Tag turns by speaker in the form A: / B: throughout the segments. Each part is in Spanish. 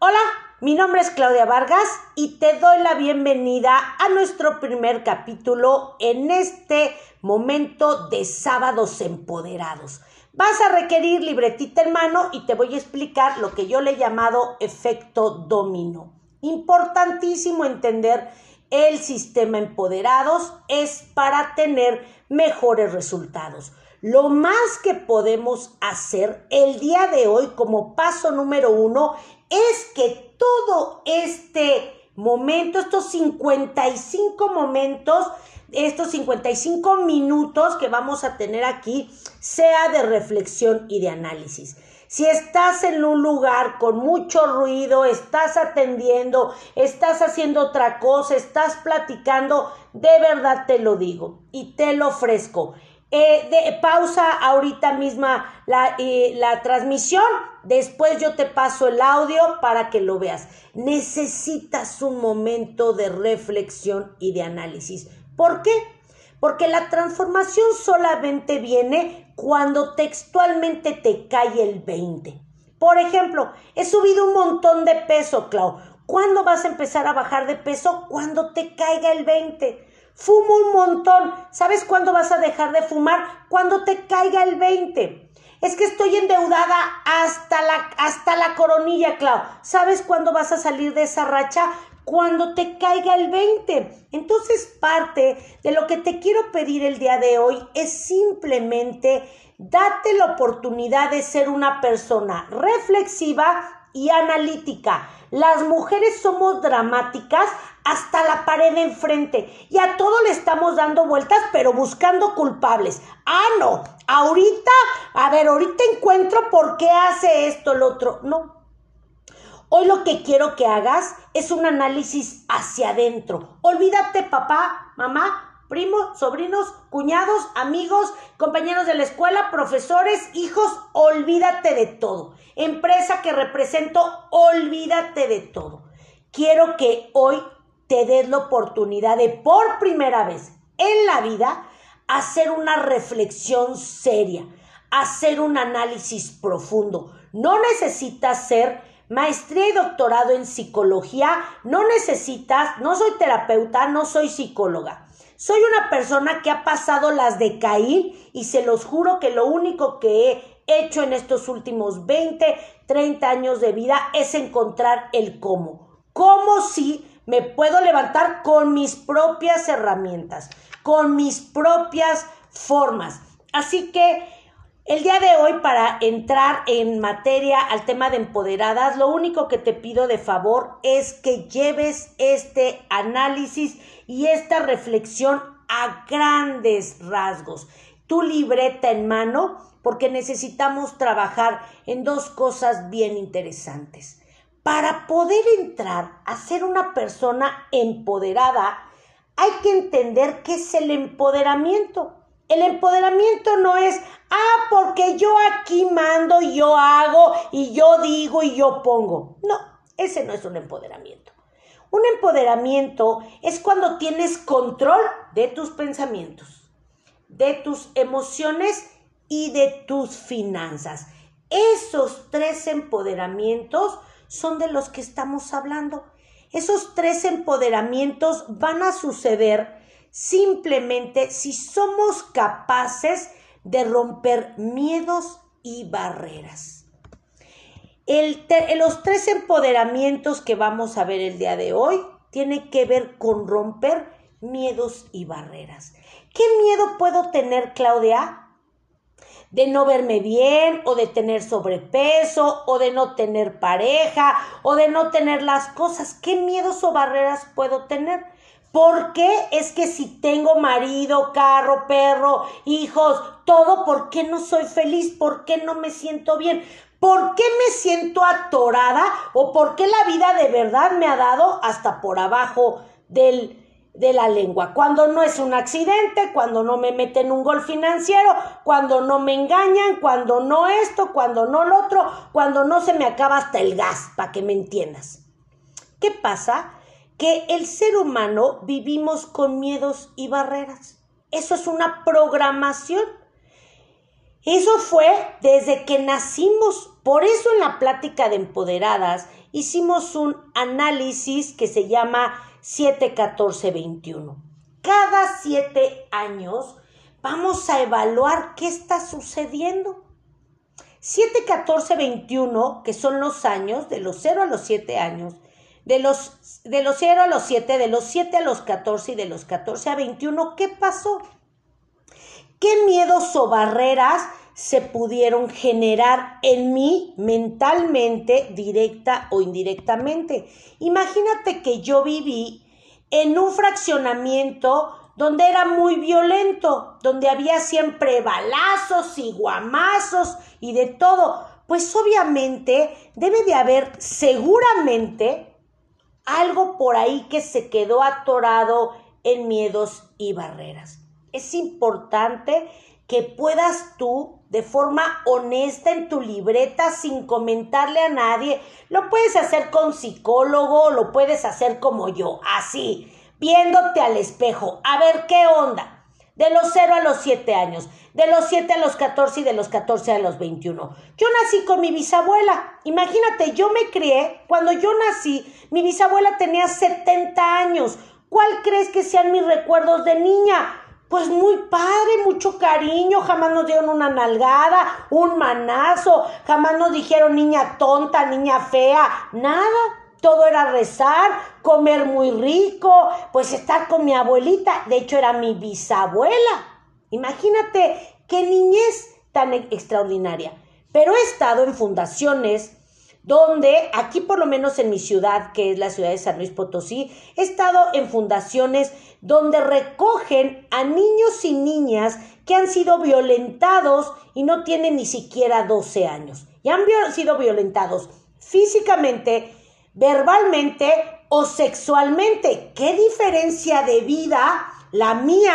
A: Hola, mi nombre es Claudia Vargas y te doy la bienvenida a nuestro primer capítulo en este momento de sábados empoderados. Vas a requerir libretita en mano y te voy a explicar lo que yo le he llamado efecto dominó. Importantísimo entender el sistema empoderados es para tener mejores resultados. Lo más que podemos hacer el día de hoy como paso número uno es que todo este momento, estos 55 momentos, estos 55 minutos que vamos a tener aquí, sea de reflexión y de análisis. Si estás en un lugar con mucho ruido, estás atendiendo, estás haciendo otra cosa, estás platicando, de verdad te lo digo y te lo ofrezco. Eh, de, pausa ahorita misma la, eh, la transmisión, después yo te paso el audio para que lo veas. Necesitas un momento de reflexión y de análisis. ¿Por qué? Porque la transformación solamente viene cuando textualmente te cae el 20. Por ejemplo, he subido un montón de peso, Clau. ¿Cuándo vas a empezar a bajar de peso? Cuando te caiga el 20. Fumo un montón. ¿Sabes cuándo vas a dejar de fumar? Cuando te caiga el 20. Es que estoy endeudada hasta la, hasta la coronilla, Clau. ¿Sabes cuándo vas a salir de esa racha? Cuando te caiga el 20. Entonces, parte de lo que te quiero pedir el día de hoy es simplemente date la oportunidad de ser una persona reflexiva y analítica. Las mujeres somos dramáticas hasta la pared de enfrente y a todo le estamos dando vueltas pero buscando culpables. Ah, no, ahorita, a ver, ahorita encuentro por qué hace esto el otro. No. Hoy lo que quiero que hagas es un análisis hacia adentro. Olvídate, papá, mamá, primos, sobrinos, cuñados, amigos, compañeros de la escuela, profesores, hijos, olvídate de todo. Empresa que represento, olvídate de todo. Quiero que hoy te des la oportunidad de por primera vez en la vida hacer una reflexión seria, hacer un análisis profundo. No necesitas ser maestría y doctorado en psicología, no necesitas, no soy terapeuta, no soy psicóloga. Soy una persona que ha pasado las de Caín y se los juro que lo único que he hecho en estos últimos 20, 30 años de vida es encontrar el cómo. ¿Cómo si me puedo levantar con mis propias herramientas, con mis propias formas? Así que el día de hoy, para entrar en materia al tema de empoderadas, lo único que te pido de favor es que lleves este análisis y esta reflexión a grandes rasgos. Tu libreta en mano, porque necesitamos trabajar en dos cosas bien interesantes. Para poder entrar a ser una persona empoderada, hay que entender qué es el empoderamiento. El empoderamiento no es, ah, porque yo aquí mando yo hago y yo digo y yo pongo. No, ese no es un empoderamiento. Un empoderamiento es cuando tienes control de tus pensamientos, de tus emociones y de tus finanzas. Esos tres empoderamientos son de los que estamos hablando. Esos tres empoderamientos van a suceder simplemente si somos capaces de romper miedos y barreras. los tres empoderamientos que vamos a ver el día de hoy tienen que ver con romper miedos y barreras. ¿Qué miedo puedo tener, Claudia? De no verme bien o de tener sobrepeso o de no tener pareja o de no tener las cosas. ¿Qué miedos o barreras puedo tener? ¿Por qué es que si tengo marido, carro, perro, hijos, todo, ¿por qué no soy feliz? ¿Por qué no me siento bien? ¿Por qué me siento atorada? ¿O por qué la vida de verdad me ha dado hasta por abajo del, de la lengua? Cuando no es un accidente, cuando no me meten un gol financiero, cuando no me engañan, cuando no esto, cuando no lo otro, cuando no se me acaba hasta el gas, para que me entiendas. ¿Qué pasa? que el ser humano vivimos con miedos y barreras. Eso es una programación. Eso fue desde que nacimos. Por eso en la plática de empoderadas hicimos un análisis que se llama 7-14-21. Cada siete años vamos a evaluar qué está sucediendo. 7, 14, 21, que son los años, de los 0 a los 7 años, de los, de los 0 a los 7, de los 7 a los 14 y de los 14 a 21, ¿qué pasó? ¿Qué miedos o barreras se pudieron generar en mí mentalmente, directa o indirectamente? Imagínate que yo viví en un fraccionamiento donde era muy violento, donde había siempre balazos y guamazos y de todo. Pues obviamente debe de haber seguramente algo por ahí que se quedó atorado en miedos y barreras. Es importante que puedas tú de forma honesta en tu libreta sin comentarle a nadie. Lo puedes hacer con psicólogo, lo puedes hacer como yo, así viéndote al espejo, a ver qué onda. De los 0 a los 7 años, de los 7 a los 14 y de los 14 a los 21. Yo nací con mi bisabuela. Imagínate, yo me crié, cuando yo nací, mi bisabuela tenía 70 años. ¿Cuál crees que sean mis recuerdos de niña? Pues muy padre, mucho cariño, jamás nos dieron una nalgada, un manazo, jamás nos dijeron niña tonta, niña fea, nada todo era rezar, comer muy rico, pues estar con mi abuelita, de hecho era mi bisabuela. Imagínate qué niñez tan extraordinaria. Pero he estado en fundaciones donde aquí por lo menos en mi ciudad, que es la ciudad de San Luis Potosí, he estado en fundaciones donde recogen a niños y niñas que han sido violentados y no tienen ni siquiera 12 años. Y han sido violentados físicamente, verbalmente o sexualmente. ¿Qué diferencia de vida la mía,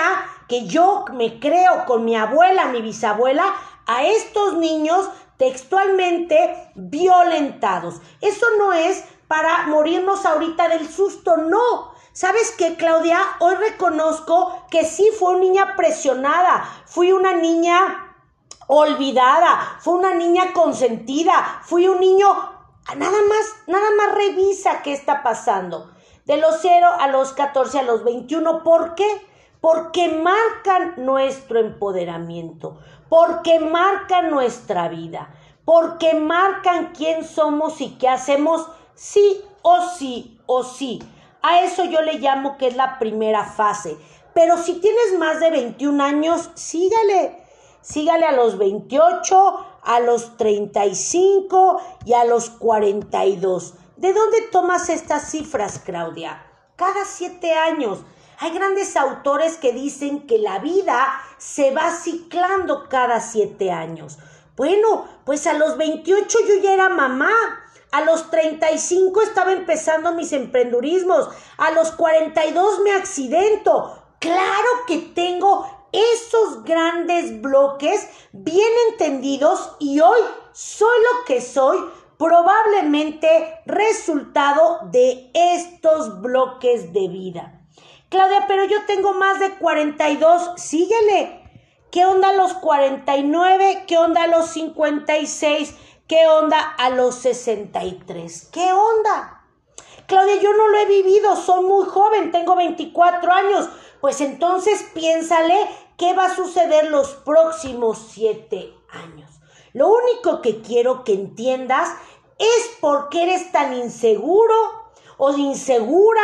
A: que yo me creo con mi abuela, mi bisabuela, a estos niños textualmente violentados? Eso no es para morirnos ahorita del susto, no. ¿Sabes qué, Claudia? Hoy reconozco que sí fue una niña presionada, fui una niña olvidada, fue una niña consentida, fui un niño Nada más, nada más revisa qué está pasando. De los 0 a los 14 a los 21. ¿Por qué? Porque marcan nuestro empoderamiento, porque marcan nuestra vida, porque marcan quién somos y qué hacemos sí o sí o sí. A eso yo le llamo que es la primera fase. Pero si tienes más de 21 años, sígale. Sígale a los 28, a los 35 y a los 42. ¿De dónde tomas estas cifras, Claudia? Cada siete años. Hay grandes autores que dicen que la vida se va ciclando cada siete años. Bueno, pues a los 28 yo ya era mamá. A los 35 estaba empezando mis emprendurismos. A los 42 me accidento. Claro que tengo esos grandes bloques bien entendidos y hoy soy lo que soy probablemente resultado de estos bloques de vida. Claudia, pero yo tengo más de 42, síguele. ¿Qué onda a los 49? ¿Qué onda a los 56? ¿Qué onda a los 63? ¿Qué onda? Claudia, yo no lo he vivido, soy muy joven, tengo 24 años. Pues entonces piénsale qué va a suceder los próximos siete años. Lo único que quiero que entiendas es por qué eres tan inseguro o insegura,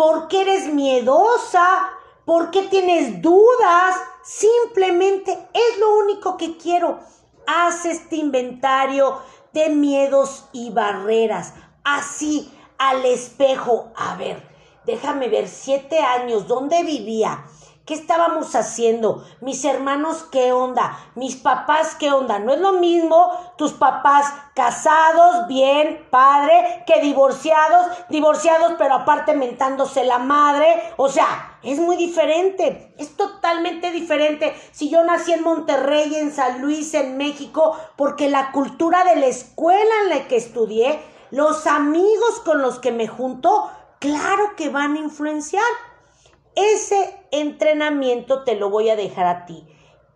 A: por qué eres miedosa, por qué tienes dudas. Simplemente es lo único que quiero. Haz este inventario de miedos y barreras. Así, al espejo. A ver, déjame ver, siete años, ¿dónde vivía? ¿Qué estábamos haciendo? Mis hermanos, ¿qué onda? Mis papás, ¿qué onda? No es lo mismo tus papás casados, bien, padre, que divorciados, divorciados, pero aparte mentándose la madre. O sea, es muy diferente, es totalmente diferente. Si yo nací en Monterrey, en San Luis, en México, porque la cultura de la escuela en la que estudié, los amigos con los que me junto, claro que van a influenciar. Ese entrenamiento te lo voy a dejar a ti.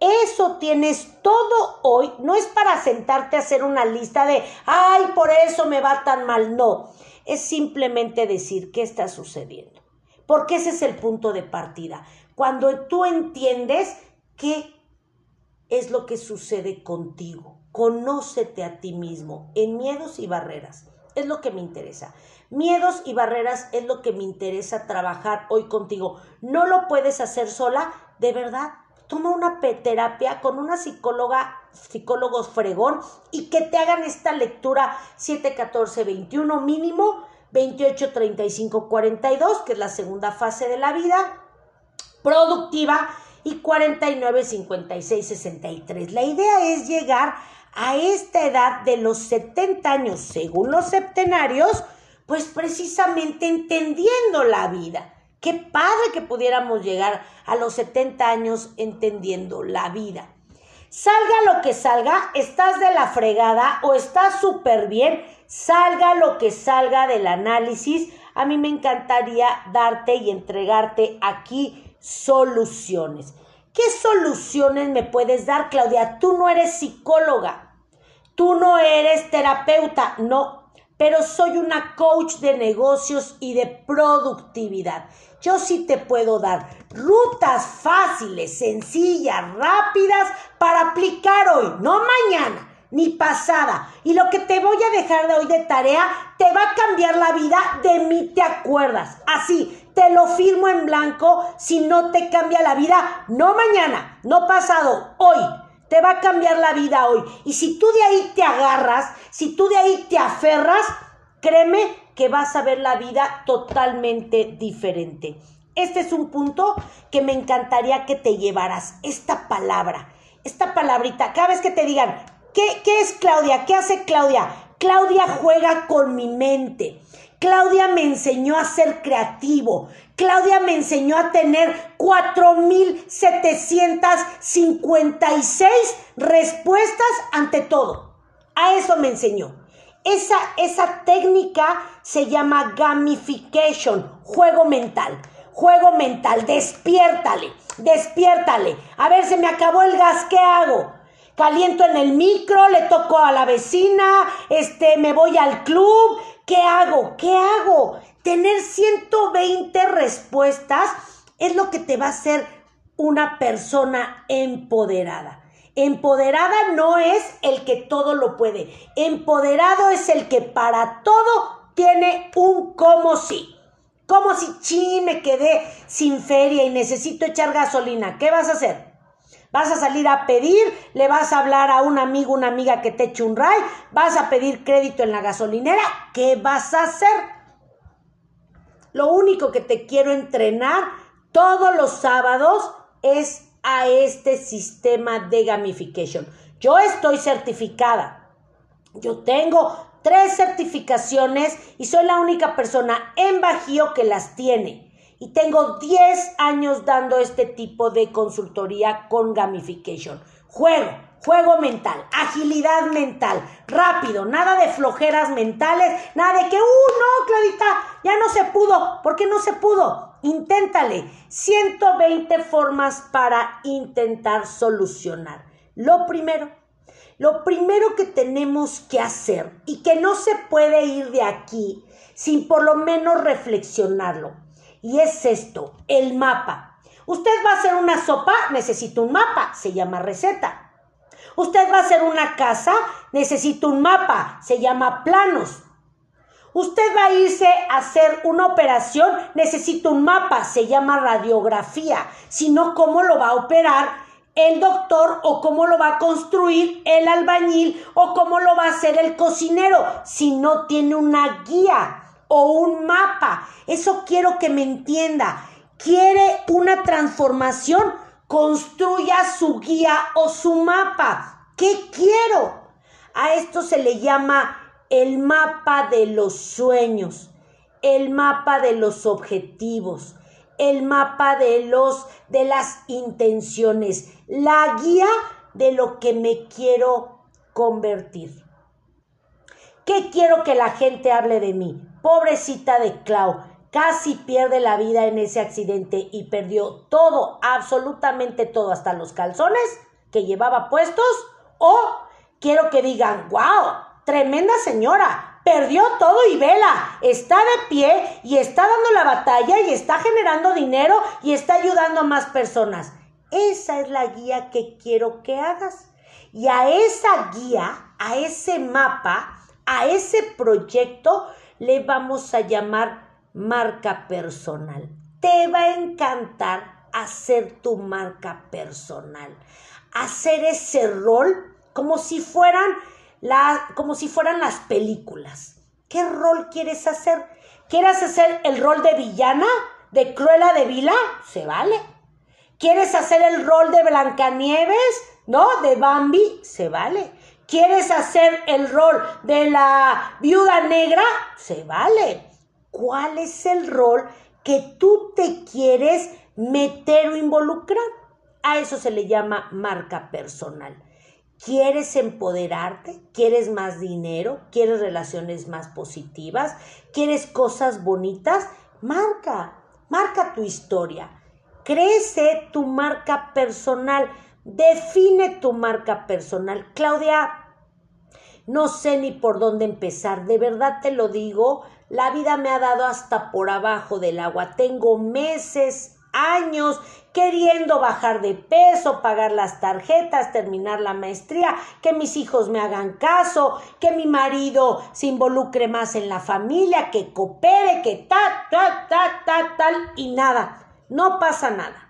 A: Eso tienes todo hoy. No es para sentarte a hacer una lista de, ay, por eso me va tan mal. No, es simplemente decir qué está sucediendo. Porque ese es el punto de partida. Cuando tú entiendes qué es lo que sucede contigo. Conócete a ti mismo en miedos y barreras. Es lo que me interesa. Miedos y barreras es lo que me interesa trabajar hoy contigo. No lo puedes hacer sola, de verdad. Toma una terapia con una psicóloga, psicólogos fregón y que te hagan esta lectura 7, 14, 21 mínimo, 28, 35, 42, que es la segunda fase de la vida productiva y 49, 56, 63. La idea es llegar a esta edad de los 70 años, según los septenarios, pues precisamente entendiendo la vida. Qué padre que pudiéramos llegar a los 70 años entendiendo la vida. Salga lo que salga, estás de la fregada o estás súper bien, salga lo que salga del análisis. A mí me encantaría darte y entregarte aquí soluciones. ¿Qué soluciones me puedes dar, Claudia? Tú no eres psicóloga, tú no eres terapeuta, no, pero soy una coach de negocios y de productividad. Yo sí te puedo dar rutas fáciles, sencillas, rápidas para aplicar hoy, no mañana ni pasada. Y lo que te voy a dejar de hoy de tarea te va a cambiar la vida, de mí te acuerdas. Así, te lo firmo en blanco, si no te cambia la vida, no mañana, no pasado, hoy. Te va a cambiar la vida hoy. Y si tú de ahí te agarras, si tú de ahí te aferras, créeme que vas a ver la vida totalmente diferente. Este es un punto que me encantaría que te llevaras. Esta palabra, esta palabrita, cada vez que te digan, ¿qué, qué es Claudia? ¿Qué hace Claudia? Claudia juega con mi mente. Claudia me enseñó a ser creativo. Claudia me enseñó a tener 4.756 respuestas ante todo. A eso me enseñó. Esa, esa técnica se llama gamification, juego mental. Juego mental, despiértale, despiértale. A ver, se me acabó el gas, ¿qué hago? Caliento en el micro, le toco a la vecina, este, me voy al club, ¿qué hago? ¿Qué hago? Tener 120 respuestas es lo que te va a hacer una persona empoderada. Empoderada no es el que todo lo puede. Empoderado es el que para todo tiene un como si. Como si chi me quedé sin feria y necesito echar gasolina. ¿Qué vas a hacer? ¿Vas a salir a pedir? ¿Le vas a hablar a un amigo, una amiga que te eche un ray? ¿Vas a pedir crédito en la gasolinera? ¿Qué vas a hacer? Lo único que te quiero entrenar todos los sábados es a este sistema de gamification. Yo estoy certificada. Yo tengo tres certificaciones y soy la única persona en Bajío que las tiene. Y tengo 10 años dando este tipo de consultoría con gamification. Juego, Juego mental, agilidad mental, rápido, nada de flojeras mentales, nada de que, uh, no, Claudita, ya no se pudo. ¿Por qué no se pudo? Inténtale. 120 formas para intentar solucionar. Lo primero, lo primero que tenemos que hacer y que no se puede ir de aquí sin por lo menos reflexionarlo. Y es esto, el mapa. Usted va a hacer una sopa, necesita un mapa, se llama receta. Usted va a hacer una casa, necesita un mapa, se llama planos. Usted va a irse a hacer una operación, necesita un mapa, se llama radiografía. Si no, ¿cómo lo va a operar el doctor o cómo lo va a construir el albañil o cómo lo va a hacer el cocinero si no tiene una guía o un mapa? Eso quiero que me entienda. ¿Quiere una transformación? Construya su guía o su mapa. ¿Qué quiero? A esto se le llama el mapa de los sueños, el mapa de los objetivos, el mapa de los de las intenciones, la guía de lo que me quiero convertir. ¿Qué quiero que la gente hable de mí? Pobrecita de Clau, casi pierde la vida en ese accidente y perdió todo, absolutamente todo, hasta los calzones, que llevaba puestos o quiero que digan, wow, tremenda señora, perdió todo y vela, está de pie y está dando la batalla y está generando dinero y está ayudando a más personas. Esa es la guía que quiero que hagas. Y a esa guía, a ese mapa, a ese proyecto, le vamos a llamar marca personal. Te va a encantar hacer tu marca personal, hacer ese rol como si fueran la, como si fueran las películas. ¿Qué rol quieres hacer? ¿Quieres hacer el rol de villana? ¿De Cruella de Vila? Se vale. ¿Quieres hacer el rol de Blancanieves? ¿No? ¿De Bambi? Se vale. ¿Quieres hacer el rol de la viuda negra? Se vale. ¿Cuál es el rol que tú te quieres meter o involucrar? A eso se le llama marca personal. ¿Quieres empoderarte? ¿Quieres más dinero? ¿Quieres relaciones más positivas? ¿Quieres cosas bonitas? Marca, marca tu historia. Crece tu marca personal. Define tu marca personal. Claudia, no sé ni por dónde empezar. De verdad te lo digo. La vida me ha dado hasta por abajo del agua. Tengo meses, años queriendo bajar de peso, pagar las tarjetas, terminar la maestría, que mis hijos me hagan caso, que mi marido se involucre más en la familia, que coopere, que ta, ta, ta, ta, tal y nada. No pasa nada.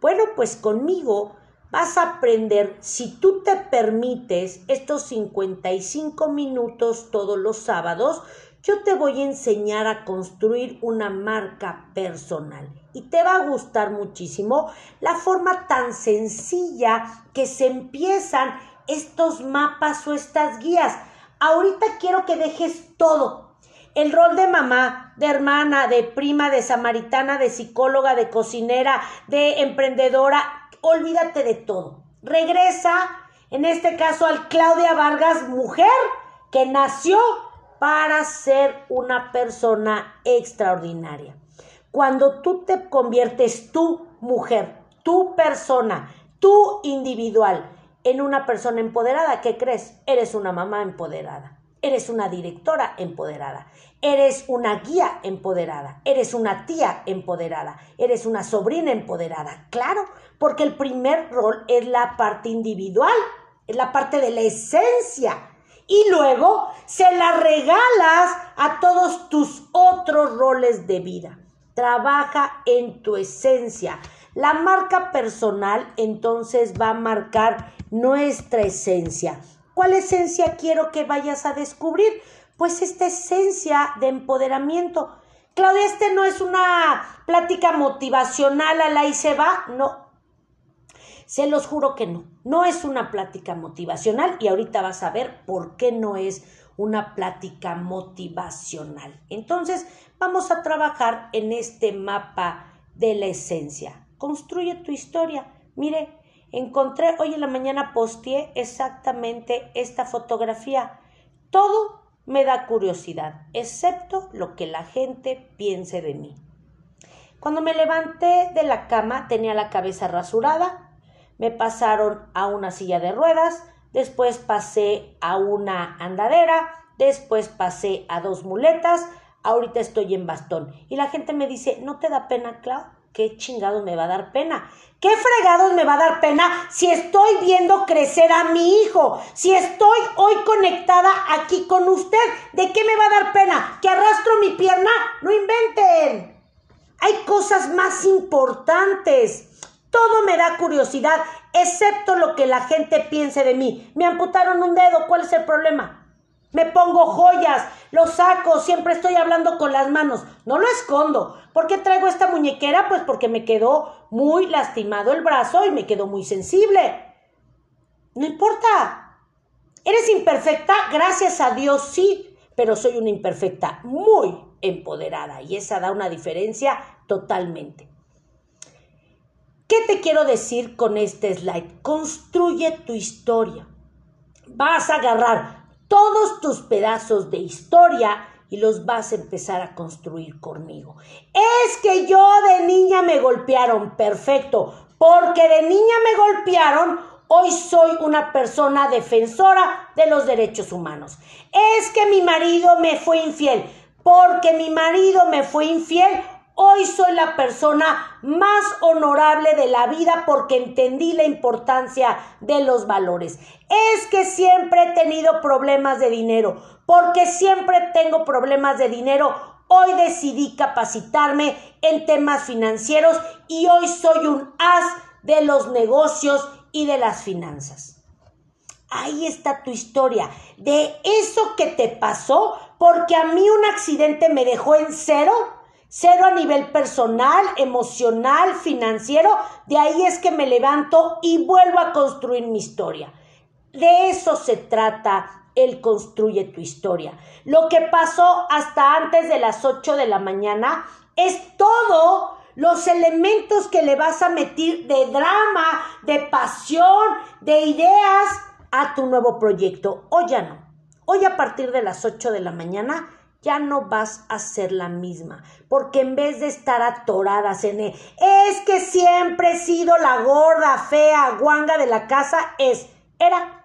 A: Bueno, pues conmigo vas a aprender, si tú te permites estos 55 minutos todos los sábados, yo te voy a enseñar a construir una marca personal y te va a gustar muchísimo la forma tan sencilla que se empiezan estos mapas o estas guías. Ahorita quiero que dejes todo. El rol de mamá, de hermana, de prima, de samaritana, de psicóloga, de cocinera, de emprendedora, olvídate de todo. Regresa, en este caso, al Claudia Vargas, mujer que nació para ser una persona extraordinaria. Cuando tú te conviertes tú, mujer, tu persona, tú individual, en una persona empoderada, ¿qué crees? Eres una mamá empoderada, eres una directora empoderada, eres una guía empoderada, eres una tía empoderada, eres una sobrina empoderada. Claro, porque el primer rol es la parte individual, es la parte de la esencia y luego se la regalas a todos tus otros roles de vida. Trabaja en tu esencia. La marca personal entonces va a marcar nuestra esencia. ¿Cuál esencia quiero que vayas a descubrir? Pues esta esencia de empoderamiento. Claudia, este no es una plática motivacional a la y se va. No, se los juro que no. No es una plática motivacional y ahorita vas a ver por qué no es una plática motivacional. Entonces, vamos a trabajar en este mapa de la esencia. Construye tu historia. Mire, encontré hoy en la mañana posteé exactamente esta fotografía. Todo me da curiosidad, excepto lo que la gente piense de mí. Cuando me levanté de la cama tenía la cabeza rasurada, me pasaron a una silla de ruedas, después pasé a una andadera, después pasé a dos muletas, ahorita estoy en bastón. Y la gente me dice, ¿no te da pena, Clau? ¿Qué chingados me va a dar pena? ¿Qué fregados me va a dar pena si estoy viendo crecer a mi hijo? Si estoy hoy conectada aquí con usted, ¿de qué me va a dar pena? ¿Que arrastro mi pierna? No inventen. Hay cosas más importantes. Todo me da curiosidad, excepto lo que la gente piense de mí. Me amputaron un dedo, ¿cuál es el problema? Me pongo joyas, lo saco, siempre estoy hablando con las manos. No lo escondo. ¿Por qué traigo esta muñequera? Pues porque me quedó muy lastimado el brazo y me quedó muy sensible. No importa. ¿Eres imperfecta? Gracias a Dios sí, pero soy una imperfecta muy empoderada y esa da una diferencia totalmente. ¿Qué te quiero decir con este slide? Construye tu historia. Vas a agarrar todos tus pedazos de historia y los vas a empezar a construir conmigo. Es que yo de niña me golpearon, perfecto, porque de niña me golpearon, Hoy soy una persona defensora de los derechos humanos. Es que mi marido me fue infiel. Porque mi marido me fue infiel, Hoy soy la persona más honorable de la vida porque entendí la importancia de los valores. Es que siempre he tenido problemas de dinero. Porque siempre tengo problemas de dinero. Hoy decidí capacitarme en temas financieros y hoy soy un as de los negocios y de las finanzas. Ahí está tu historia. De eso que te pasó, porque a mí un accidente me dejó en cero Cero a nivel personal, emocional, financiero. De ahí es que me levanto y vuelvo a construir mi historia. De eso se trata el construye tu historia. Lo que pasó hasta antes de las 8 de la mañana es todo los elementos que le vas a meter de drama, de pasión, de ideas a tu nuevo proyecto. Hoy ya no. Hoy a partir de las 8 de la mañana ya no vas a ser la misma, porque en vez de estar atoradas en él, es que siempre he sido la gorda, fea, guanga de la casa, es, era,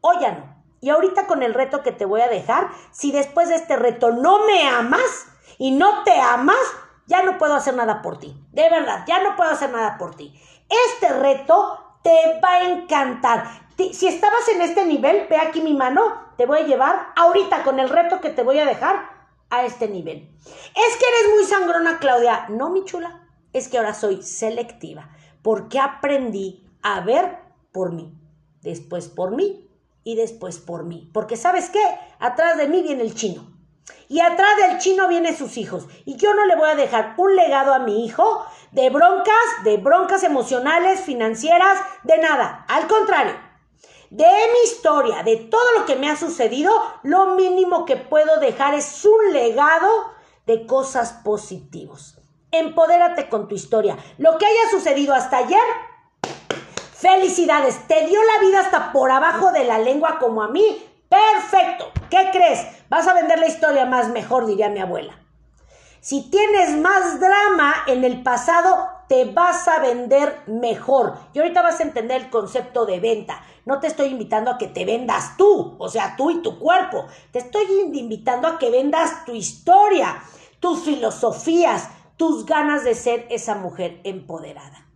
A: o ya no. Y ahorita con el reto que te voy a dejar, si después de este reto no me amas y no te amas, ya no puedo hacer nada por ti. De verdad, ya no puedo hacer nada por ti. Este reto te va a encantar. Si estabas en este nivel, ve aquí mi mano, te voy a llevar ahorita con el reto que te voy a dejar a este nivel. Es que eres muy sangrona, Claudia. No, mi chula, es que ahora soy selectiva, porque aprendí a ver por mí, después por mí y después por mí. Porque sabes qué, atrás de mí viene el chino. Y atrás del chino vienen sus hijos. Y yo no le voy a dejar un legado a mi hijo de broncas, de broncas emocionales, financieras, de nada. Al contrario, de mi historia, de todo lo que me ha sucedido, lo mínimo que puedo dejar es un legado de cosas positivas. Empodérate con tu historia. Lo que haya sucedido hasta ayer, felicidades. Te dio la vida hasta por abajo de la lengua como a mí. Perfecto. ¿Qué crees? Vas a vender la historia más mejor, diría mi abuela. Si tienes más drama en el pasado, te vas a vender mejor. Y ahorita vas a entender el concepto de venta. No te estoy invitando a que te vendas tú, o sea, tú y tu cuerpo. Te estoy invitando a que vendas tu historia, tus filosofías, tus ganas de ser esa mujer empoderada.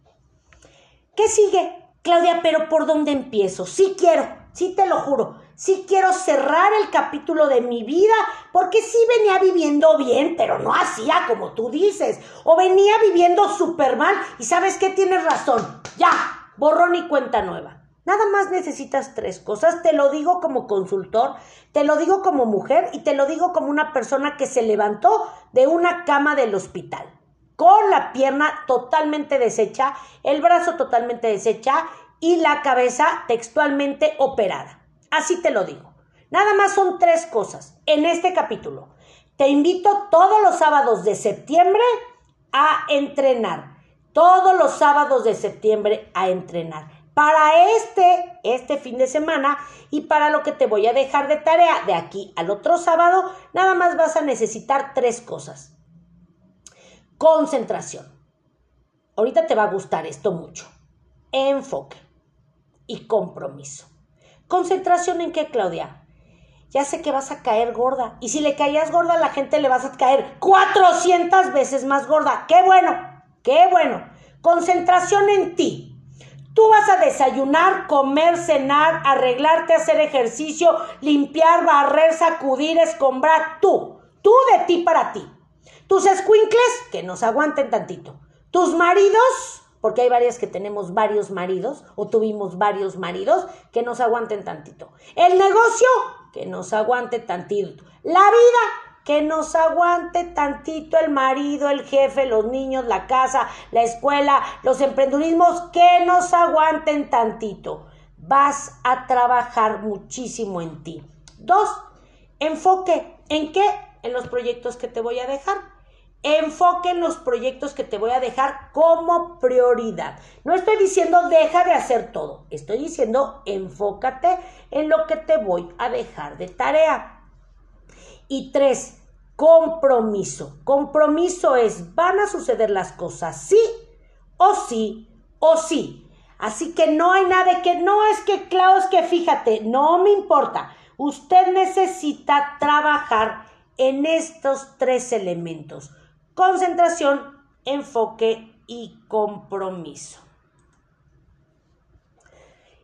A: ¿Qué sigue? Claudia, pero ¿por dónde empiezo? Sí quiero, sí te lo juro. Sí quiero cerrar el capítulo de mi vida porque sí venía viviendo bien, pero no hacía como tú dices. O venía viviendo súper mal y sabes qué tienes razón. Ya, borrón y cuenta nueva. Nada más necesitas tres cosas. Te lo digo como consultor, te lo digo como mujer y te lo digo como una persona que se levantó de una cama del hospital. Con la pierna totalmente deshecha, el brazo totalmente deshecha y la cabeza textualmente operada. Así te lo digo. Nada más son tres cosas en este capítulo. Te invito todos los sábados de septiembre a entrenar. Todos los sábados de septiembre a entrenar. Para este, este fin de semana y para lo que te voy a dejar de tarea de aquí al otro sábado, nada más vas a necesitar tres cosas. Concentración. Ahorita te va a gustar esto mucho. Enfoque y compromiso. ¿Concentración en qué, Claudia? Ya sé que vas a caer gorda. Y si le caías gorda a la gente, le vas a caer 400 veces más gorda. ¡Qué bueno! ¡Qué bueno! Concentración en ti. Tú vas a desayunar, comer, cenar, arreglarte, hacer ejercicio, limpiar, barrer, sacudir, escombrar. Tú. Tú de ti para ti. Tus escuincles, que nos aguanten tantito. Tus maridos, porque hay varias que tenemos varios maridos o tuvimos varios maridos que nos aguanten tantito. El negocio, que nos aguante tantito. La vida, que nos aguante tantito el marido, el jefe, los niños, la casa, la escuela, los emprendurismos, que nos aguanten tantito. Vas a trabajar muchísimo en ti. Dos, enfoque. ¿En qué? En los proyectos que te voy a dejar. Enfoque en los proyectos que te voy a dejar como prioridad. No estoy diciendo deja de hacer todo, estoy diciendo enfócate en lo que te voy a dejar de tarea. Y tres, compromiso. Compromiso es, van a suceder las cosas sí o sí o sí. Así que no hay nada de que no es que, Klaus, que fíjate, no me importa. Usted necesita trabajar en estos tres elementos. Concentración, enfoque y compromiso.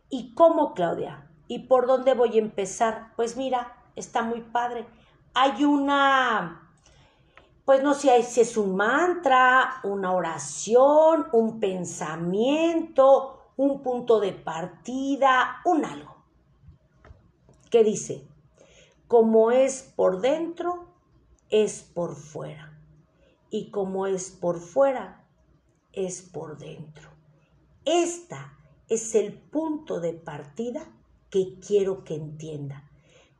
A: ¿Y cómo, Claudia? ¿Y por dónde voy a empezar? Pues mira, está muy padre. Hay una, pues no sé si es un mantra, una oración, un pensamiento, un punto de partida, un algo. ¿Qué dice? Como es por dentro, es por fuera. Y como es por fuera, es por dentro. Esta es el punto de partida que quiero que entienda.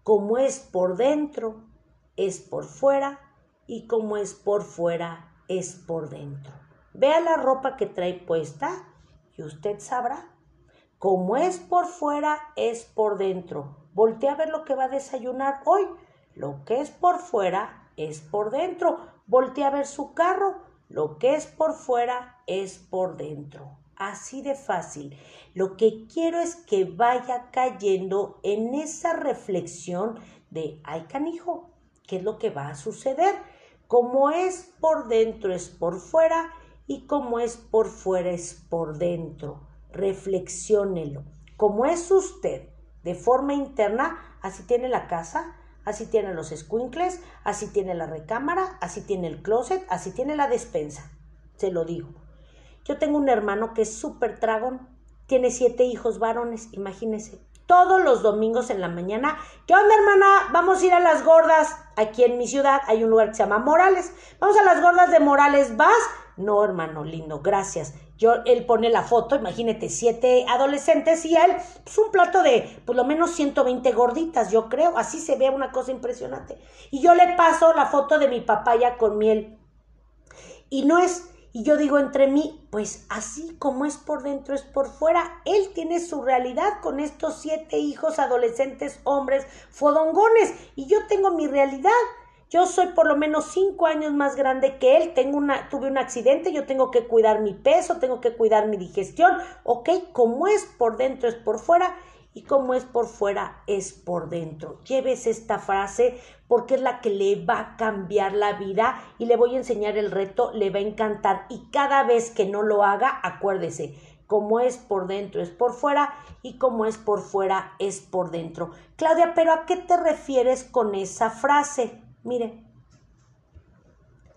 A: Como es por dentro, es por fuera y como es por fuera, es por dentro. Vea la ropa que trae puesta y usted sabrá. Como es por fuera, es por dentro. Voltea a ver lo que va a desayunar hoy. Lo que es por fuera, es por dentro. Voltea a ver su carro. Lo que es por fuera, es por dentro. Así de fácil. Lo que quiero es que vaya cayendo en esa reflexión de, ay canijo, ¿qué es lo que va a suceder? Como es por dentro es por fuera y como es por fuera es por dentro. Reflexiónelo. Como es usted de forma interna, así tiene la casa, así tiene los squinkles, así tiene la recámara, así tiene el closet, así tiene la despensa. Se lo digo. Yo tengo un hermano que es súper tragón, tiene siete hijos varones, imagínense. Todos los domingos en la mañana, ¿qué onda hermana? Vamos a ir a las gordas. Aquí en mi ciudad hay un lugar que se llama Morales. Vamos a las gordas de Morales, ¿vas? No, hermano, lindo, gracias. Yo, él pone la foto, imagínate, siete adolescentes y él, pues un plato de por lo menos 120 gorditas, yo creo, así se ve una cosa impresionante. Y yo le paso la foto de mi papaya con miel. Y no es, y yo digo entre mí, pues así como es por dentro es por fuera. Él tiene su realidad con estos siete hijos adolescentes hombres fodongones y yo tengo mi realidad. Yo soy por lo menos cinco años más grande que él, tengo una, tuve un accidente, yo tengo que cuidar mi peso, tengo que cuidar mi digestión, ok, como es por dentro es por fuera y como es por fuera es por dentro. Lleves esta frase porque es la que le va a cambiar la vida y le voy a enseñar el reto, le va a encantar y cada vez que no lo haga, acuérdese, como es por dentro es por fuera y como es por fuera es por dentro. Claudia, pero ¿a qué te refieres con esa frase? Mire,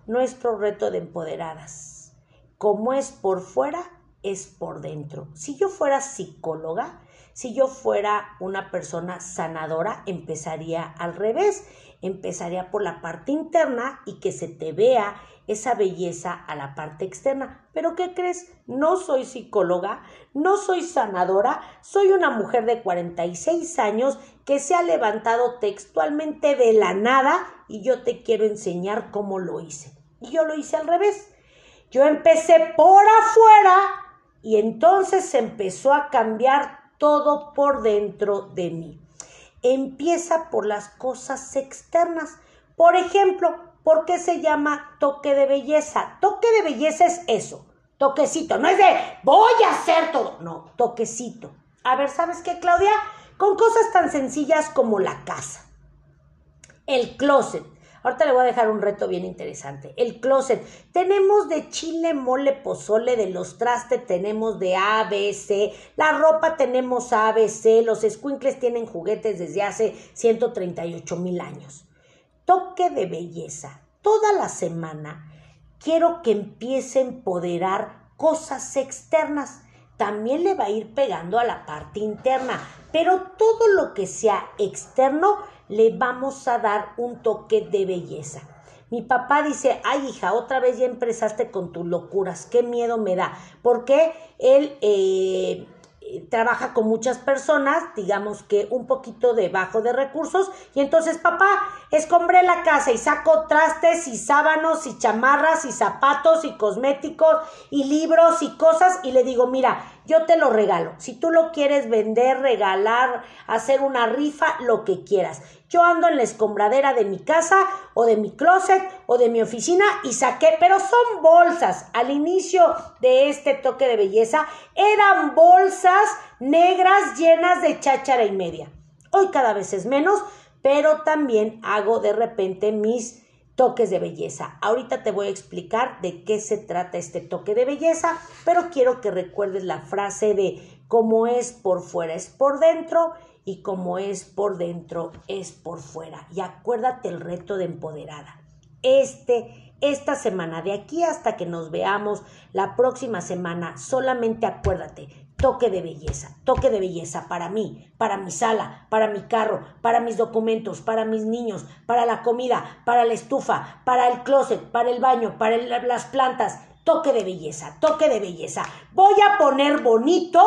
A: nuestro reto de empoderadas, como es por fuera es por dentro. Si yo fuera psicóloga, si yo fuera una persona sanadora, empezaría al revés. Empezaría por la parte interna y que se te vea esa belleza a la parte externa. Pero ¿qué crees? No soy psicóloga, no soy sanadora, soy una mujer de 46 años que se ha levantado textualmente de la nada y yo te quiero enseñar cómo lo hice. Y yo lo hice al revés. Yo empecé por afuera y entonces empezó a cambiar todo por dentro de mí. Empieza por las cosas externas. Por ejemplo, ¿por qué se llama toque de belleza? Toque de belleza es eso, toquecito, no es de voy a hacer todo, no, toquecito. A ver, ¿sabes qué, Claudia? Con cosas tan sencillas como la casa, el closet, Ahorita le voy a dejar un reto bien interesante. El closet. Tenemos de chile, mole, pozole, de los trastes tenemos de ABC, la ropa tenemos ABC, los squinkles tienen juguetes desde hace 138 mil años. Toque de belleza. Toda la semana quiero que empiece a empoderar cosas externas. También le va a ir pegando a la parte interna, pero todo lo que sea externo le vamos a dar un toque de belleza. Mi papá dice, ay hija, otra vez ya empezaste con tus locuras, qué miedo me da, porque él eh, trabaja con muchas personas, digamos que un poquito debajo de recursos, y entonces papá, escombré la casa y saco trastes y sábanos y chamarras y zapatos y cosméticos y libros y cosas, y le digo, mira, yo te lo regalo. Si tú lo quieres vender, regalar, hacer una rifa, lo que quieras. Yo ando en la escombradera de mi casa o de mi closet o de mi oficina y saqué, pero son bolsas. Al inicio de este toque de belleza eran bolsas negras llenas de cháchara y media. Hoy cada vez es menos, pero también hago de repente mis toques de belleza. Ahorita te voy a explicar de qué se trata este toque de belleza, pero quiero que recuerdes la frase de cómo es por fuera es por dentro y como es por dentro es por fuera. Y acuérdate el reto de empoderada. Este, esta semana, de aquí hasta que nos veamos la próxima semana, solamente acuérdate, toque de belleza, toque de belleza para mí, para mi sala, para mi carro, para mis documentos, para mis niños, para la comida, para la estufa, para el closet, para el baño, para las plantas, toque de belleza, toque de belleza. Voy a poner bonito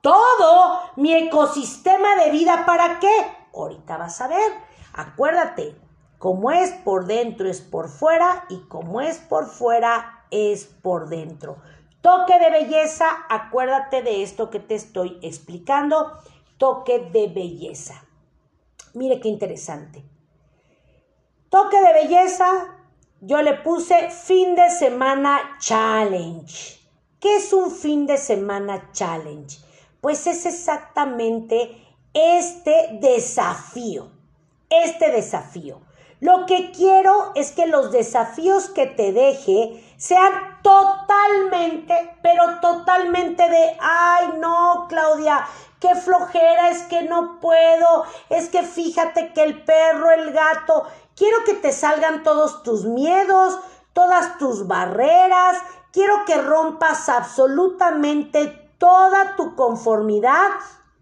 A: todo mi ecosistema de vida. ¿Para qué? Ahorita vas a ver. Acuérdate, como es por dentro es por fuera y como es por fuera es por dentro. Toque de belleza, acuérdate de esto que te estoy explicando. Toque de belleza. Mire qué interesante. Toque de belleza, yo le puse fin de semana challenge. ¿Qué es un fin de semana challenge? Pues es exactamente este desafío. Este desafío. Lo que quiero es que los desafíos que te deje sean totalmente, pero totalmente de, ay no, Claudia, qué flojera, es que no puedo, es que fíjate que el perro, el gato, quiero que te salgan todos tus miedos, todas tus barreras, quiero que rompas absolutamente toda tu conformidad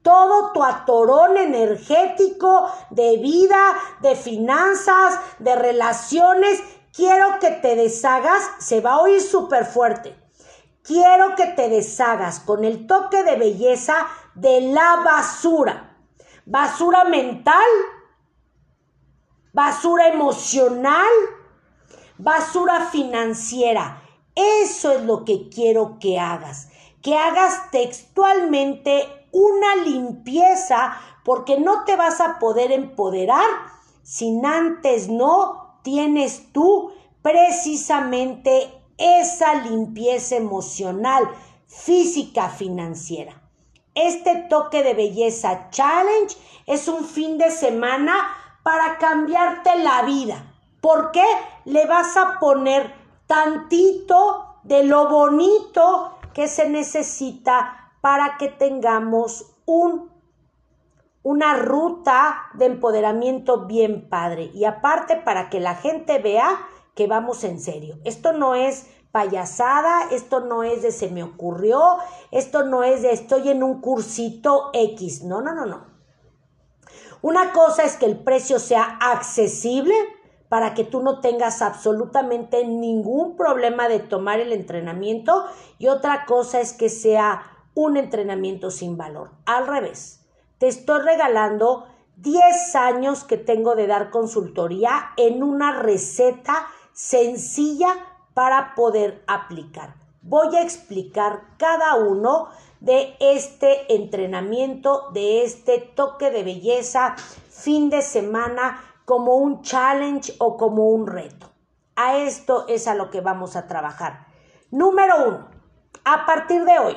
A: todo tu atorón energético de vida, de finanzas, de relaciones, quiero que te deshagas, se va a oír súper fuerte. Quiero que te deshagas con el toque de belleza de la basura. Basura mental, basura emocional, basura financiera. Eso es lo que quiero que hagas. Que hagas textualmente una limpieza porque no te vas a poder empoderar si antes no tienes tú precisamente esa limpieza emocional, física, financiera. Este toque de belleza challenge es un fin de semana para cambiarte la vida. ¿Por qué? Le vas a poner tantito de lo bonito que se necesita para que tengamos un, una ruta de empoderamiento bien padre y aparte para que la gente vea que vamos en serio. Esto no es payasada, esto no es de se me ocurrió, esto no es de estoy en un cursito X. No, no, no, no. Una cosa es que el precio sea accesible para que tú no tengas absolutamente ningún problema de tomar el entrenamiento y otra cosa es que sea un entrenamiento sin valor. Al revés, te estoy regalando 10 años que tengo de dar consultoría en una receta sencilla para poder aplicar. Voy a explicar cada uno de este entrenamiento, de este toque de belleza, fin de semana, como un challenge o como un reto. A esto es a lo que vamos a trabajar. Número uno, a partir de hoy,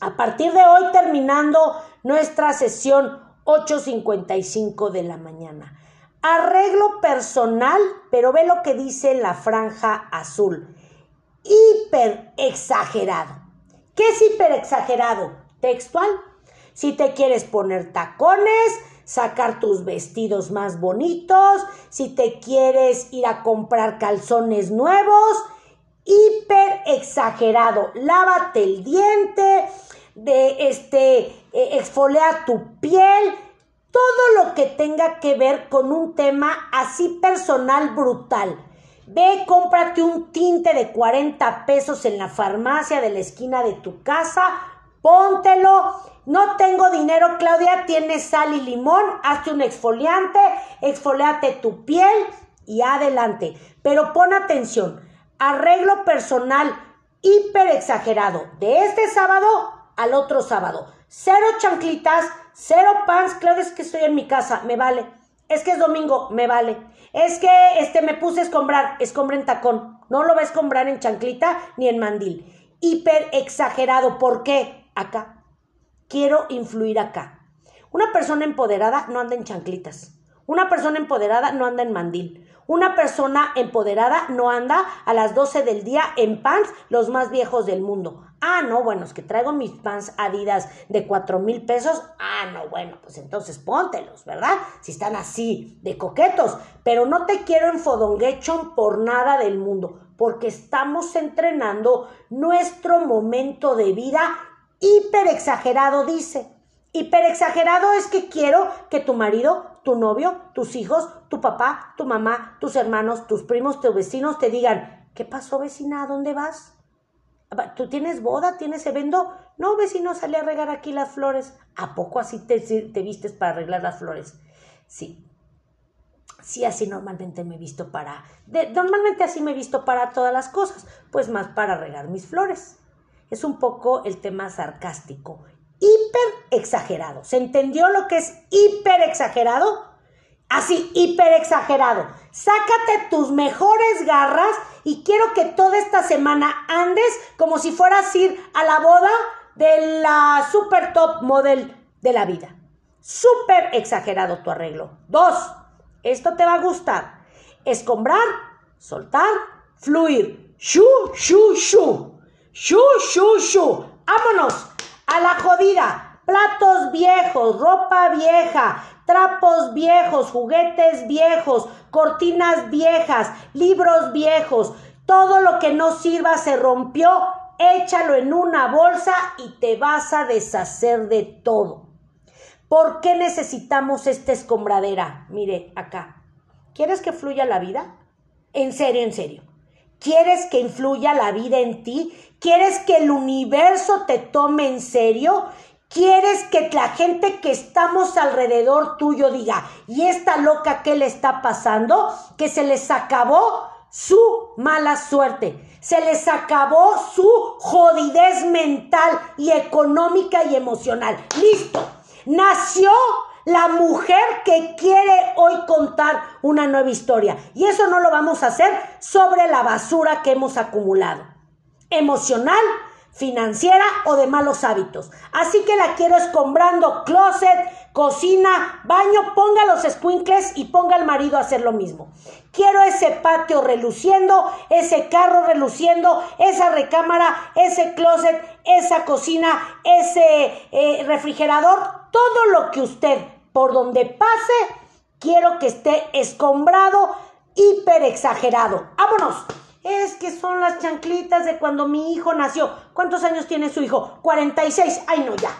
A: a partir de hoy terminando nuestra sesión 8.55 de la mañana. Arreglo personal, pero ve lo que dice la franja azul. Hiper exagerado. ¿Qué es hiper exagerado? Textual. Si te quieres poner tacones, sacar tus vestidos más bonitos, si te quieres ir a comprar calzones nuevos, hiper exagerado. Lávate el diente, de este, eh, exfoliar tu piel, todo lo que tenga que ver con un tema así personal brutal. Ve, cómprate un tinte de 40 pesos en la farmacia de la esquina de tu casa, póntelo. No tengo dinero, Claudia, tienes sal y limón, hazte un exfoliante, exfoliate tu piel y adelante. Pero pon atención, arreglo personal hiper exagerado. De este sábado al otro sábado. Cero chanclitas, cero pants. Claro, es que estoy en mi casa, me vale. Es que es domingo, me vale. Es que este me puse a escombrar, escombra en tacón. No lo va a escombrar en chanclita ni en mandil. Hiper exagerado. ¿Por qué? Acá. Quiero influir acá. Una persona empoderada no anda en chanclitas. Una persona empoderada no anda en mandil. Una persona empoderada no anda a las 12 del día en pants los más viejos del mundo. Ah, no, bueno, es que traigo mis pants Adidas de cuatro mil pesos. Ah, no, bueno, pues entonces póntelos, ¿verdad? Si están así de coquetos. Pero no te quiero enfodonguechon por nada del mundo, porque estamos entrenando nuestro momento de vida hiper exagerado, dice. Hiper exagerado es que quiero que tu marido tu novio, tus hijos, tu papá, tu mamá, tus hermanos, tus primos, tus vecinos te digan, ¿qué pasó vecina? ¿A dónde vas? ¿Tú tienes boda? ¿Tienes evento? No, vecino, salí a regar aquí las flores. ¿A poco así te, te vistes para arreglar las flores? Sí. Sí, así normalmente me he visto para... normalmente así me he visto para todas las cosas, pues más para regar mis flores. Es un poco el tema sarcástico hiper exagerado. ¿Se entendió lo que es hiper exagerado? Así, hiper exagerado. Sácate tus mejores garras y quiero que toda esta semana andes como si fueras ir a la boda de la super top model de la vida. Súper exagerado tu arreglo. Dos, esto te va a gustar. Escombrar, soltar, fluir. Shu, shu, shu. Shu, shu, shu. Vámonos a la jodida. Platos viejos, ropa vieja, trapos viejos, juguetes viejos, cortinas viejas, libros viejos. Todo lo que no sirva se rompió, échalo en una bolsa y te vas a deshacer de todo. ¿Por qué necesitamos esta escombradera? Mire, acá. ¿Quieres que fluya la vida? En serio, en serio. ¿Quieres que influya la vida en ti? ¿Quieres que el universo te tome en serio? ¿Quieres que la gente que estamos alrededor tuyo diga, ¿y esta loca qué le está pasando? Que se les acabó su mala suerte, se les acabó su jodidez mental y económica y emocional. Listo, nació la mujer que quiere hoy contar una nueva historia. Y eso no lo vamos a hacer sobre la basura que hemos acumulado. Emocional, financiera o de malos hábitos. Así que la quiero escombrando closet, cocina, baño, ponga los squinkles y ponga al marido a hacer lo mismo. Quiero ese patio reluciendo, ese carro reluciendo, esa recámara, ese closet, esa cocina, ese eh, refrigerador, todo lo que usted por donde pase, quiero que esté escombrado, hiper exagerado. ¡Vámonos! Es que son las chanclitas de cuando mi hijo nació. ¿Cuántos años tiene su hijo? 46. Ay, no, ya.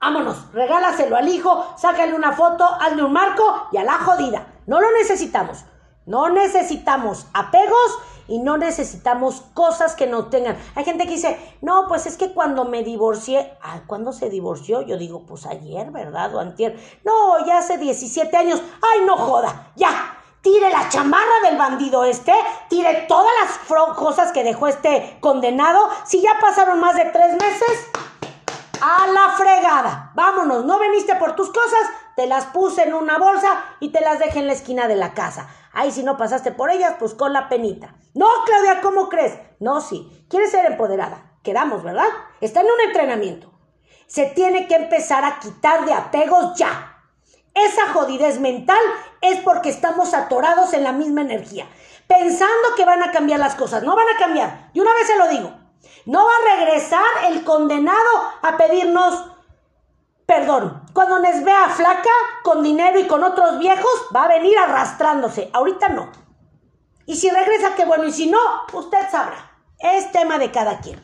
A: Vámonos, regálaselo al hijo, sácale una foto, hazle un marco y a la jodida. No lo necesitamos. No necesitamos apegos y no necesitamos cosas que no tengan. Hay gente que dice, no, pues es que cuando me divorcié, ah, ¿cuándo se divorció? Yo digo, pues ayer, ¿verdad? O antier. No, ya hace 17 años. Ay, no joda, ya. Tire la chamarra del bandido este, tire todas las cosas que dejó este condenado. Si ya pasaron más de tres meses, a la fregada. Vámonos, no veniste por tus cosas, te las puse en una bolsa y te las dejé en la esquina de la casa. Ay, si no pasaste por ellas, pues con la penita. No, Claudia, ¿cómo crees? No, sí. ¿Quieres ser empoderada? Quedamos, ¿verdad? Está en un entrenamiento. Se tiene que empezar a quitar de apegos ya. Esa jodidez mental es porque estamos atorados en la misma energía, pensando que van a cambiar las cosas. No van a cambiar. Y una vez se lo digo. No va a regresar el condenado a pedirnos perdón. Cuando nos vea flaca, con dinero y con otros viejos, va a venir arrastrándose. Ahorita no. Y si regresa, qué bueno. Y si no, usted sabrá. Es tema de cada quien.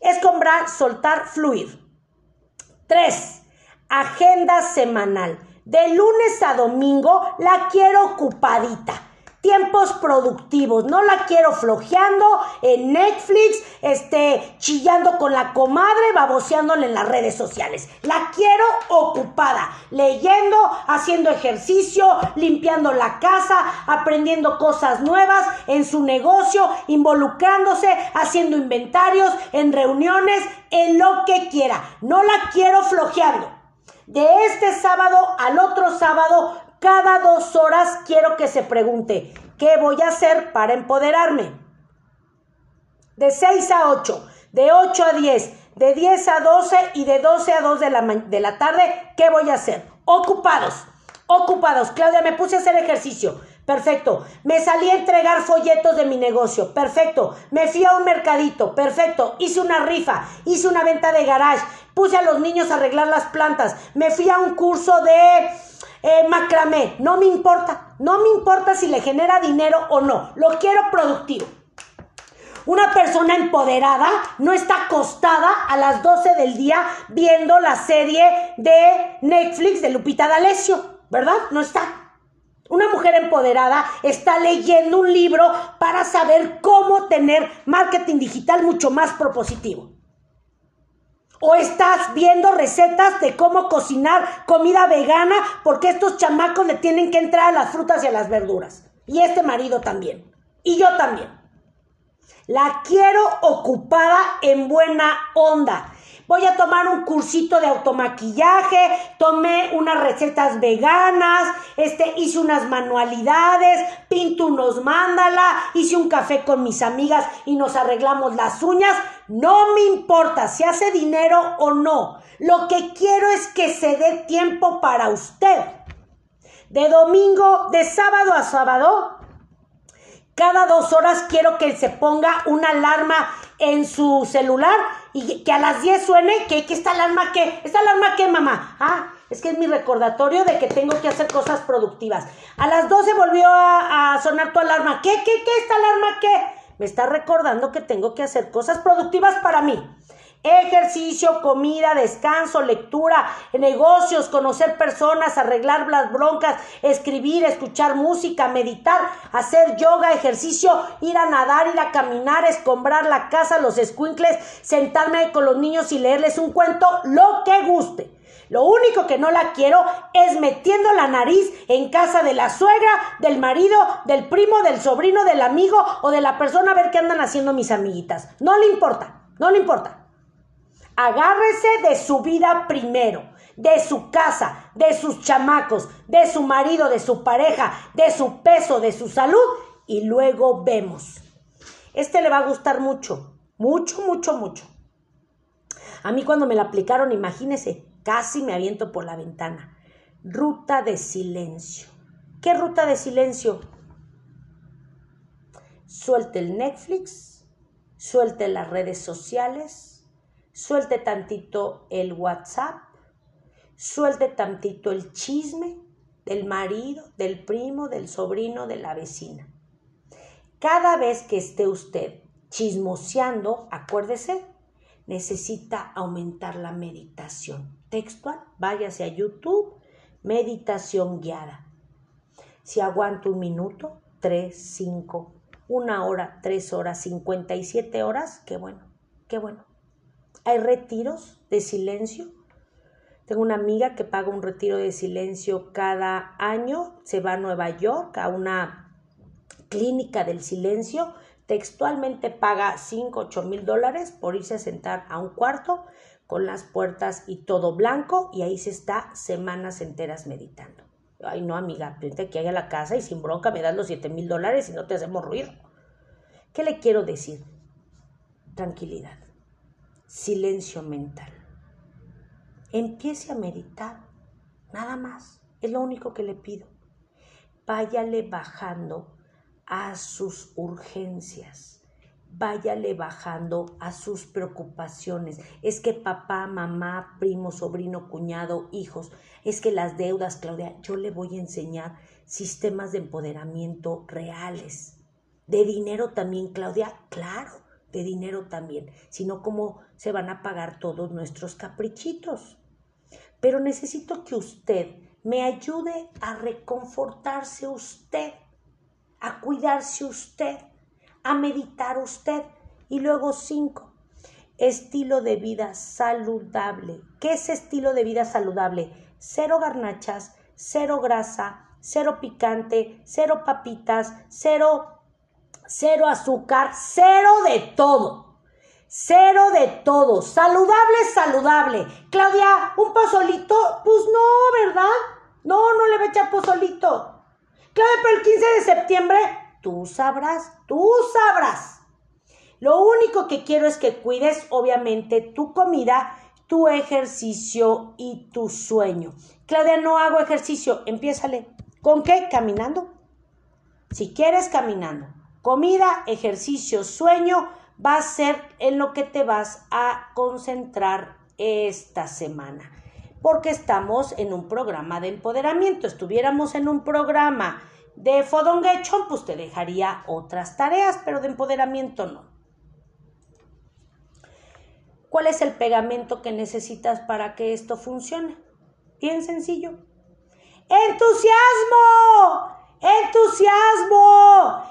A: Es comprar, soltar, fluir. Tres, agenda semanal. De lunes a domingo la quiero ocupadita. Tiempos productivos. No la quiero flojeando en Netflix, este, chillando con la comadre, baboseándole en las redes sociales. La quiero ocupada, leyendo, haciendo ejercicio, limpiando la casa, aprendiendo cosas nuevas en su negocio, involucrándose, haciendo inventarios, en reuniones, en lo que quiera. No la quiero flojeando. De este sábado al otro sábado cada dos horas quiero que se pregunte, ¿qué voy a hacer para empoderarme? De 6 a 8, de 8 a 10, de 10 a 12 y de 12 a 2 de la, de la tarde, ¿qué voy a hacer? Ocupados, ocupados. Claudia, me puse a hacer ejercicio. Perfecto. Me salí a entregar folletos de mi negocio. Perfecto. Me fui a un mercadito. Perfecto. Hice una rifa. Hice una venta de garage. Puse a los niños a arreglar las plantas. Me fui a un curso de eh, macramé, no me importa, no me importa si le genera dinero o no, lo quiero productivo. Una persona empoderada no está acostada a las 12 del día viendo la serie de Netflix de Lupita D'Alessio, ¿verdad? No está. Una mujer empoderada está leyendo un libro para saber cómo tener marketing digital mucho más propositivo. O estás viendo recetas de cómo cocinar comida vegana porque estos chamacos le tienen que entrar a las frutas y a las verduras. Y este marido también. Y yo también. La quiero ocupada en buena onda. Voy a tomar un cursito de automaquillaje, tomé unas recetas veganas, este, hice unas manualidades, pinto unos mándala, hice un café con mis amigas y nos arreglamos las uñas. No me importa si hace dinero o no. Lo que quiero es que se dé tiempo para usted. De domingo, de sábado a sábado, cada dos horas quiero que se ponga una alarma en su celular y que a las 10 suene que, que esta alarma qué, esta alarma qué, mamá. Ah, es que es mi recordatorio de que tengo que hacer cosas productivas. A las 12 volvió a, a sonar tu alarma. ¿Qué, qué, qué, esta alarma qué? Me está recordando que tengo que hacer cosas productivas para mí. Ejercicio, comida, descanso, lectura, negocios, conocer personas, arreglar las broncas, escribir, escuchar música, meditar, hacer yoga, ejercicio, ir a nadar, ir a caminar, escombrar la casa, los escuincles, sentarme con los niños y leerles un cuento, lo que guste. Lo único que no la quiero es metiendo la nariz en casa de la suegra, del marido, del primo, del sobrino, del amigo o de la persona a ver qué andan haciendo mis amiguitas. No le importa, no le importa. Agárrese de su vida primero, de su casa, de sus chamacos, de su marido, de su pareja, de su peso, de su salud y luego vemos. Este le va a gustar mucho, mucho, mucho, mucho. A mí cuando me la aplicaron, imagínese, casi me aviento por la ventana. Ruta de silencio. ¿Qué ruta de silencio? Suelte el Netflix, suelte las redes sociales, suelte tantito el WhatsApp, suelte tantito el chisme del marido, del primo, del sobrino, de la vecina. Cada vez que esté usted chismoseando, acuérdese, necesita aumentar la meditación. Textual, váyase a YouTube, meditación guiada. Si aguanto un minuto, tres, cinco, una hora, tres horas, cincuenta y siete horas, qué bueno, qué bueno. Hay retiros de silencio. Tengo una amiga que paga un retiro de silencio cada año. Se va a Nueva York a una clínica del silencio. Textualmente paga 5, 8 mil dólares por irse a sentar a un cuarto con las puertas y todo blanco y ahí se está semanas enteras meditando. Ay, no, amiga, vente aquí a la casa y sin bronca me das los 7 mil dólares y no te hacemos ruido. ¿Qué le quiero decir? Tranquilidad silencio mental. Empiece a meditar, nada más, es lo único que le pido. Váyale bajando a sus urgencias, váyale bajando a sus preocupaciones. Es que papá, mamá, primo, sobrino, cuñado, hijos, es que las deudas, Claudia, yo le voy a enseñar sistemas de empoderamiento reales. De dinero también, Claudia, claro de dinero también, sino cómo se van a pagar todos nuestros caprichitos. Pero necesito que usted me ayude a reconfortarse usted. a cuidarse usted, a meditar usted. Y luego cinco, estilo de vida saludable. ¿Qué es estilo de vida saludable? Cero garnachas, cero grasa, cero picante, cero papitas, cero, cero azúcar, cero de todo. Cero de todo. Saludable, saludable. Claudia, ¿un pozolito? Pues no, ¿verdad? No, no le voy a echar pozolito. Claudia, pero el 15 de septiembre, tú sabrás, tú sabrás. Lo único que quiero es que cuides, obviamente, tu comida, tu ejercicio y tu sueño. Claudia, no hago ejercicio. Empiézale. ¿Con qué? Caminando. Si quieres, caminando. Comida, ejercicio, sueño, va a ser en lo que te vas a concentrar esta semana. Porque estamos en un programa de empoderamiento. Estuviéramos en un programa de Fodonguechon, pues te dejaría otras tareas, pero de empoderamiento no. ¿Cuál es el pegamento que necesitas para que esto funcione? Bien sencillo. ¡Entusiasmo! ¡Entusiasmo!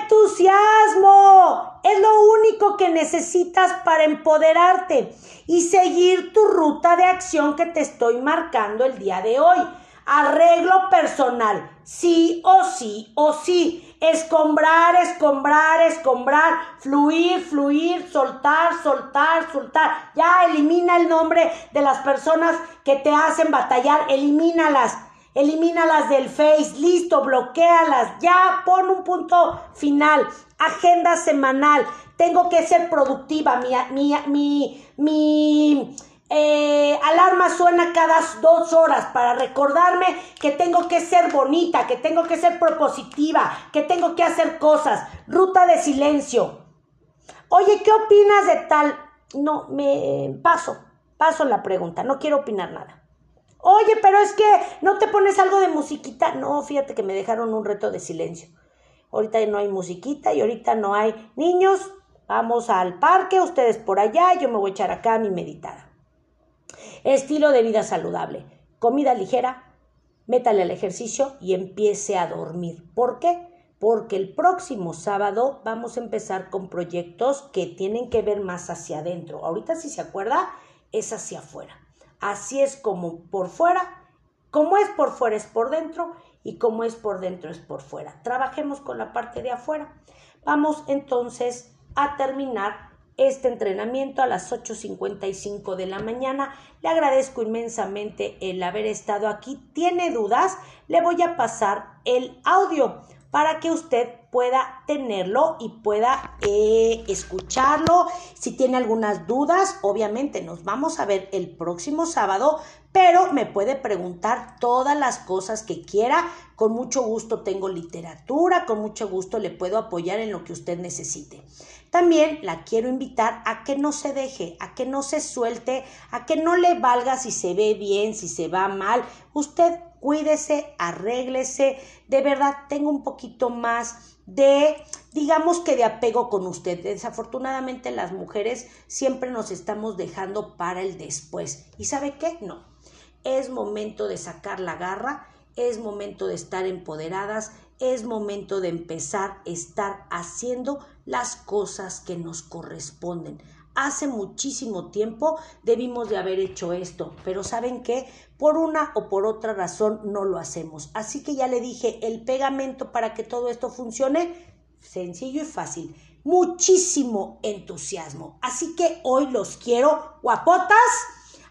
A: ¡Entusiasmo! Es lo único que necesitas para empoderarte y seguir tu ruta de acción que te estoy marcando el día de hoy. Arreglo personal, sí o sí o sí. Escombrar, escombrar, escombrar, fluir, fluir, soltar, soltar, soltar. Ya elimina el nombre de las personas que te hacen batallar, elimínalas. Elimínalas del Face, listo, bloquealas, ya pon un punto final, agenda semanal, tengo que ser productiva, mi, mi, mi, mi eh, alarma suena cada dos horas para recordarme que tengo que ser bonita, que tengo que ser propositiva, que tengo que hacer cosas. Ruta de silencio. Oye, ¿qué opinas de tal? No, me paso, paso la pregunta, no quiero opinar nada. Oye, pero es que no te pones algo de musiquita. No, fíjate que me dejaron un reto de silencio. Ahorita no hay musiquita y ahorita no hay niños. Vamos al parque, ustedes por allá, yo me voy a echar acá a mi meditada. Estilo de vida saludable. Comida ligera, métale al ejercicio y empiece a dormir. ¿Por qué? Porque el próximo sábado vamos a empezar con proyectos que tienen que ver más hacia adentro. Ahorita si se acuerda, es hacia afuera. Así es como por fuera, como es por fuera es por dentro y como es por dentro es por fuera. Trabajemos con la parte de afuera. Vamos entonces a terminar este entrenamiento a las 8.55 de la mañana. Le agradezco inmensamente el haber estado aquí. ¿Tiene dudas? Le voy a pasar el audio para que usted pueda tenerlo y pueda eh, escucharlo. Si tiene algunas dudas, obviamente nos vamos a ver el próximo sábado, pero me puede preguntar todas las cosas que quiera. Con mucho gusto tengo literatura, con mucho gusto le puedo apoyar en lo que usted necesite. También la quiero invitar a que no se deje, a que no se suelte, a que no le valga si se ve bien, si se va mal. Usted cuídese, arréglese, de verdad tenga un poquito más de, digamos que de apego con usted. Desafortunadamente las mujeres siempre nos estamos dejando para el después. ¿Y sabe qué? No. Es momento de sacar la garra, es momento de estar empoderadas, es momento de empezar a estar haciendo las cosas que nos corresponden. Hace muchísimo tiempo debimos de haber hecho esto, pero ¿saben qué? Por una o por otra razón no lo hacemos. Así que ya le dije, el pegamento para que todo esto funcione, sencillo y fácil. Muchísimo entusiasmo. Así que hoy los quiero guapotas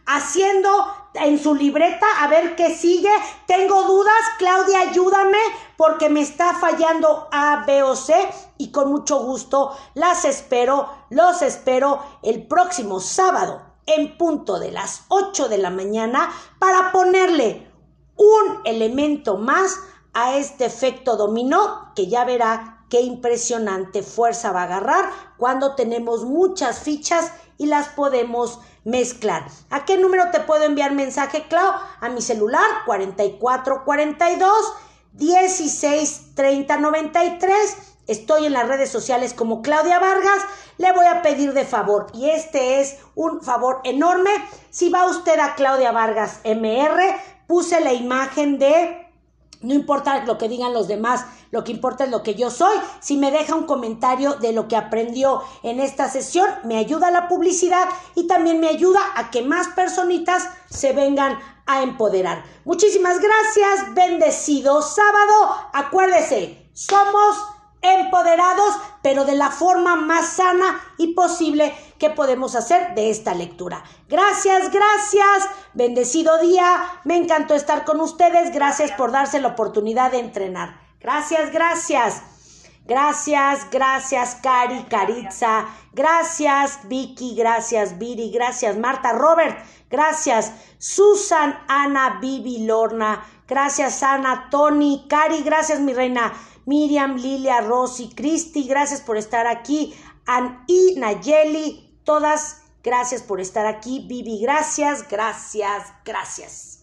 A: haciendo en su libreta a ver qué sigue. Tengo dudas, Claudia, ayúdame porque me está fallando A, B o C y con mucho gusto las espero, los espero el próximo sábado en punto de las 8 de la mañana para ponerle un elemento más a este efecto dominó que ya verá qué impresionante fuerza va a agarrar cuando tenemos muchas fichas y las podemos mezclar. ¿A qué número te puedo enviar mensaje, Clau? A mi celular 4442 16 30 93. Estoy en las redes sociales como Claudia Vargas. Le voy a pedir de favor, y este es un favor enorme, si va usted a Claudia Vargas MR, puse la imagen de No importa lo que digan los demás, lo que importa es lo que yo soy. Si me deja un comentario de lo que aprendió en esta sesión, me ayuda a la publicidad y también me ayuda a que más personitas se vengan a empoderar. Muchísimas gracias, bendecido sábado. Acuérdese, somos empoderados, pero de la forma más sana y posible que podemos hacer de esta lectura. Gracias, gracias, bendecido día, me encantó estar con ustedes, gracias por darse la oportunidad de entrenar. Gracias, gracias. Gracias, gracias, Cari, Caritza. Gracias, Vicky. Gracias, Viri. Gracias, Marta, Robert. Gracias, Susan, Ana, Vivi, Lorna. Gracias, Ana, Tony, Cari. Gracias, mi reina. Miriam, Lilia, Rosy, Cristi, gracias por estar aquí. y Nayeli, todas, gracias por estar aquí. Vivi, gracias, gracias, gracias.